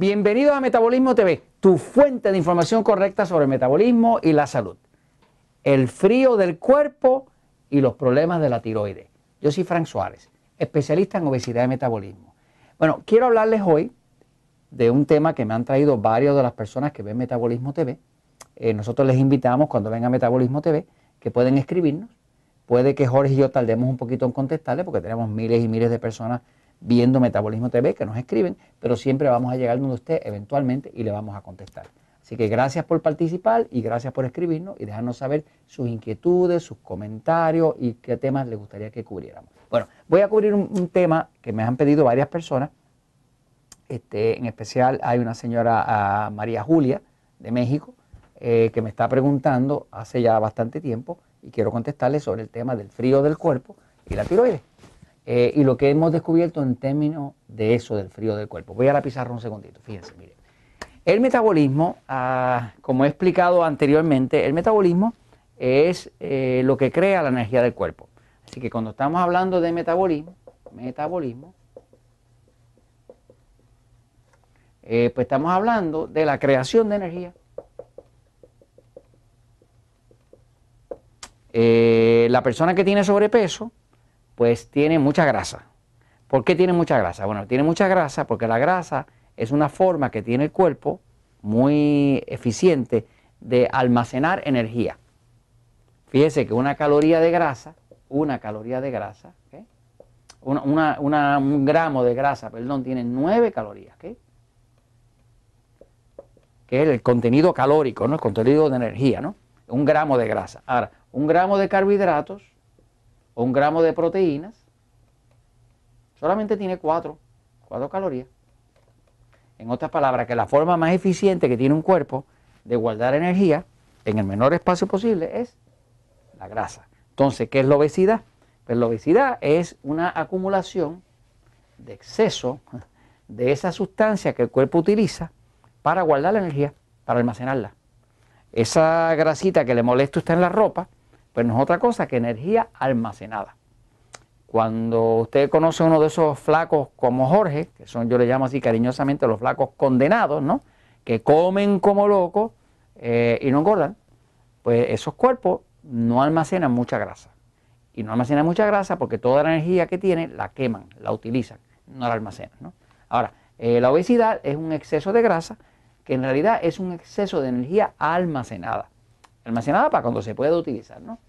Bienvenidos a Metabolismo TV, tu fuente de información correcta sobre el metabolismo y la salud. El frío del cuerpo y los problemas de la tiroides. Yo soy Frank Suárez, especialista en obesidad y metabolismo. Bueno, quiero hablarles hoy de un tema que me han traído varios de las personas que ven Metabolismo TV. Eh, nosotros les invitamos cuando venga Metabolismo TV que pueden escribirnos. Puede que Jorge y yo tardemos un poquito en contestarle porque tenemos miles y miles de personas viendo Metabolismo TV que nos escriben, pero siempre vamos a llegar donde usted eventualmente y le vamos a contestar. Así que gracias por participar y gracias por escribirnos y dejarnos saber sus inquietudes, sus comentarios y qué temas les gustaría que cubriéramos. Bueno, voy a cubrir un, tema que me han pedido varias personas. Este, en especial hay una señora María Julia de México eh, que me está preguntando hace ya bastante tiempo y quiero contestarle sobre el tema del frío del cuerpo y la tiroides. Eh, y lo que hemos descubierto en términos de eso, del frío del cuerpo. Voy a la pizarra un segundito, fíjense, miren. El metabolismo, ah, como he explicado anteriormente, el metabolismo es eh, lo que crea la energía del cuerpo. Así que cuando estamos hablando de metabolismo, metabolismo, eh, pues estamos hablando de la creación de energía. la persona que tiene sobrepeso pues tiene mucha grasa. ¿Por qué tiene mucha grasa? Bueno, tiene mucha grasa porque la grasa es una forma que tiene el cuerpo muy eficiente de almacenar energía. Fíjese que una caloría de grasa, una caloría de grasa, un gramo de grasa, perdón, tiene nueve calorías, que es el contenido calórico, ¿no? el contenido de energía, ¿no? un gramo de grasa. Ahora, un gramo de carbohidratos un gramo de proteínas, solamente tiene 4, 4 calorías. En otras palabras, que la forma más eficiente que tiene un cuerpo de guardar energía en el menor espacio posible es la grasa. Entonces, ¿qué es la obesidad? Pues la obesidad es una acumulación de exceso de esa sustancia que el cuerpo utiliza para guardar la energía, para almacenarla. Esa grasita que le molesta está en la ropa, pues no es otra cosa que energía almacenada. Cuando usted conoce uno de esos flacos como Jorge, que son, yo le llamo así cariñosamente los flacos condenados, ¿no? Que comen como locos eh, y no engordan, pues esos cuerpos no almacenan mucha grasa. Y no almacenan mucha grasa porque toda la energía que tienen la queman, la utilizan, no la almacenan. ¿no? Ahora, eh, la obesidad es un exceso de grasa que en realidad es un exceso de energía almacenada. Almacenada para cuando se pueda utilizar, ¿no?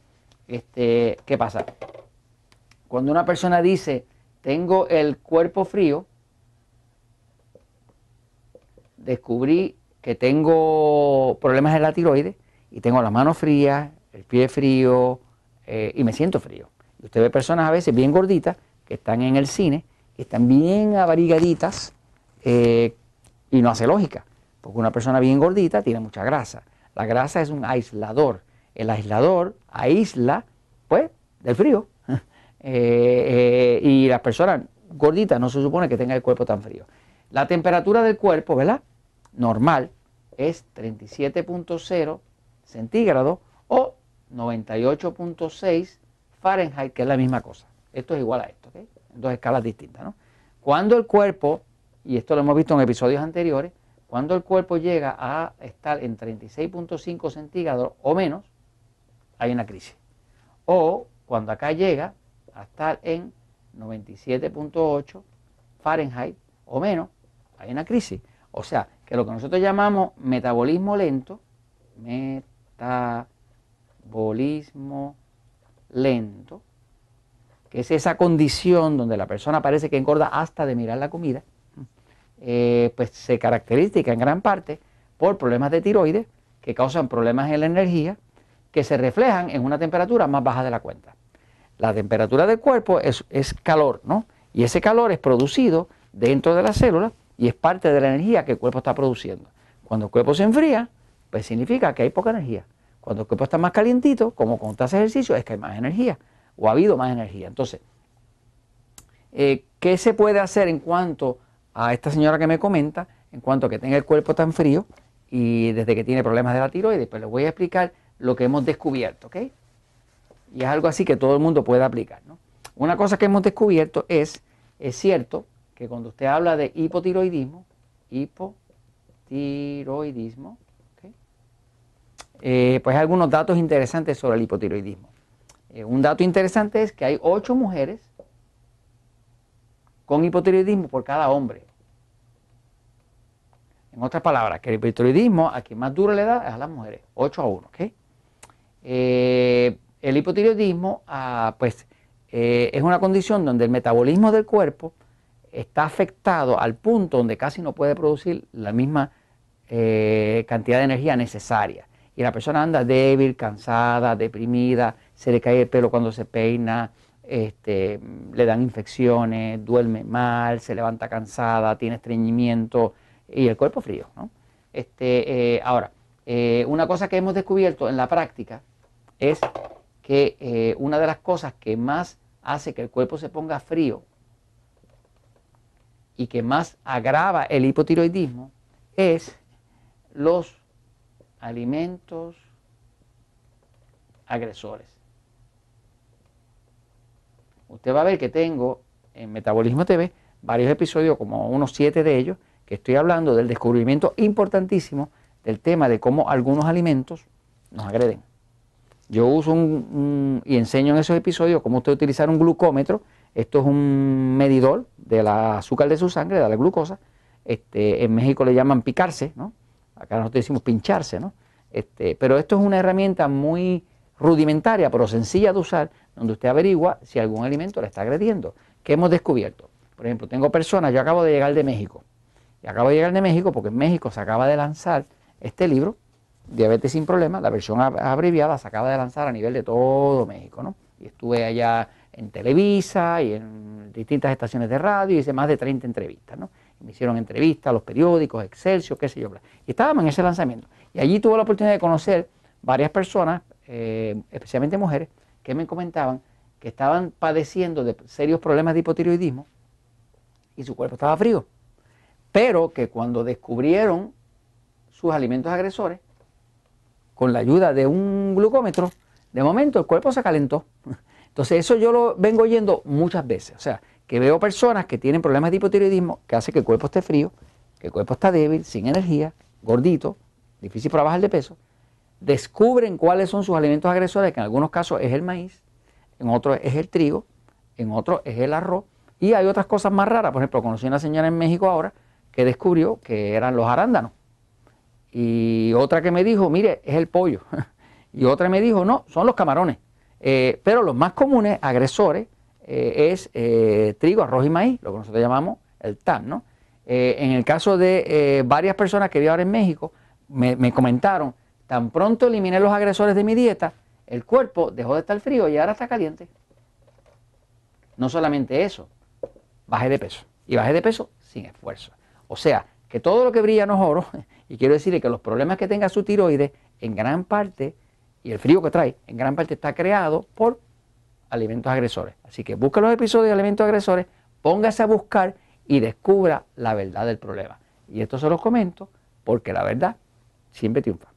Este, ¿Qué pasa? Cuando una persona dice, tengo el cuerpo frío, descubrí que tengo problemas en la tiroides y tengo las manos frías, el pie frío eh, y me siento frío. Y usted ve personas a veces bien gorditas que están en el cine, que están bien avarigaditas eh, y no hace lógica, porque una persona bien gordita tiene mucha grasa. La grasa es un aislador el aislador aísla, pues, del frío. Eh, eh, y las personas gorditas no se supone que tengan el cuerpo tan frío. La temperatura del cuerpo, ¿verdad? Normal es 37.0 centígrados o 98.6 Fahrenheit, que es la misma cosa. Esto es igual a esto, ¿ok? Dos escalas distintas, ¿no? Cuando el cuerpo, y esto lo hemos visto en episodios anteriores, cuando el cuerpo llega a estar en 36.5 centígrados o menos, hay una crisis. O cuando acá llega a estar en 97.8 Fahrenheit o menos, hay una crisis. O sea, que lo que nosotros llamamos metabolismo lento, metabolismo lento, que es esa condición donde la persona parece que engorda hasta de mirar la comida, eh, pues se caracteriza en gran parte por problemas de tiroides que causan problemas en la energía que se reflejan en una temperatura más baja de la cuenta. La temperatura del cuerpo es, calor, ¿no? Y ese calor es producido dentro de la célula y es parte de la energía que el cuerpo está produciendo. Cuando el cuerpo se enfría, pues significa que hay poca energía. Cuando el cuerpo está más calientito, como cuando estás ejercicio, es que hay más energía o ha habido más energía. Entonces, eh, ¿qué se puede hacer en cuanto a esta señora que me comenta, en cuanto a que tenga el cuerpo tan frío y desde que tiene problemas de la tiroides? Pues les voy a explicar lo que hemos descubierto, ¿ok? Y es algo así que todo el mundo puede aplicar, ¿no? Una cosa que hemos descubierto es, es cierto que cuando usted habla de hipotiroidismo, hipotiroidismo, hipotiroidismo, eh, pues hay algunos datos interesantes sobre el hipotiroidismo. Eh, un dato interesante es que hay 8 mujeres con hipotiroidismo por cada hombre. En otras palabras, que el hipotiroidismo a quien más duro le da es a las mujeres, 8 a 1. ¿okay? Eh, el hipotiroidismo ah, pues, es una condición donde el metabolismo del cuerpo está afectado al punto donde casi no puede producir la misma cantidad de energía necesaria y la persona anda débil, cansada, deprimida, se le cae el pelo cuando se peina, este, le dan infecciones, duerme mal, se levanta cansada, tiene estreñimiento y el cuerpo frío. Este, eh, ahora, eh, una cosa que hemos descubierto en la práctica es que eh, una de las cosas que más hace que el cuerpo se ponga frío y que más agrava el hipotiroidismo es los alimentos agresores. Usted va a ver que tengo en Metabolismo TV varios episodios, como unos siete de ellos, que estoy hablando del descubrimiento importantísimo del tema de cómo algunos alimentos nos agreden. Yo uso un, y enseño en esos episodios cómo usted utilizar un glucómetro. Esto es un medidor del azúcar de su sangre, de la glucosa. Este, en México le llaman picarse, ¿no? Acá nosotros decimos pincharse, ¿no? Este, pero esto es una herramienta muy rudimentaria, pero sencilla de usar, donde usted averigua si algún alimento le está agrediendo. ¿Qué hemos descubierto? Por ejemplo, tengo personas, yo acabo de llegar de México, y acabo de llegar de México porque en México se acaba de lanzar este libro, Diabetes sin Problemas, la versión abreviada se acaba de lanzar a nivel de todo México, ¿no? Y estuve allá en Televisa y en distintas estaciones de radio y hice más de 30 entrevistas, ¿no? me hicieron entrevistas a los periódicos, Excelsior, qué sé yo. Y estábamos en ese lanzamiento. Y allí tuve la oportunidad de conocer varias personas, eh, especialmente mujeres, que me comentaban que estaban padeciendo de serios problemas de hipotiroidismo y su cuerpo estaba frío. Pero que cuando descubrieron sus alimentos agresores, con la ayuda de un glucómetro, de momento el cuerpo se calentó. Entonces eso yo lo vengo oyendo muchas veces. O sea, que veo personas que tienen problemas de hipotiroidismo que hace que el cuerpo esté frío, que el cuerpo está débil, sin energía, gordito, difícil para bajar de peso, descubren cuáles son sus alimentos agresores, que en algunos casos es el maíz, en otros es el trigo, en otros es el arroz, y hay otras cosas más raras. Por ejemplo, conocí una señora en México ahora que descubrió que eran los arándanos. Y otra que me dijo, mire, es el pollo. y otra me dijo, no, son los camarones. Eh, pero los más comunes agresores eh, es eh, trigo, arroz y maíz, lo que nosotros llamamos el TAM. ¿no? En el caso de varias personas que vi ahora en México, me, comentaron, tan pronto eliminé los agresores de mi dieta, el cuerpo dejó de estar frío y ahora está caliente. No solamente eso, bajé de peso. Y bajé de peso sin esfuerzo. O sea, que todo lo que brilla no es oro. Y quiero decirle que los problemas que tenga su tiroides, en gran parte, y el frío que trae, en gran parte está creado por alimentos agresores. Así que busque los episodios de alimentos agresores, póngase a buscar y descubra la verdad del problema. Y esto se los comento porque la verdad siempre triunfa.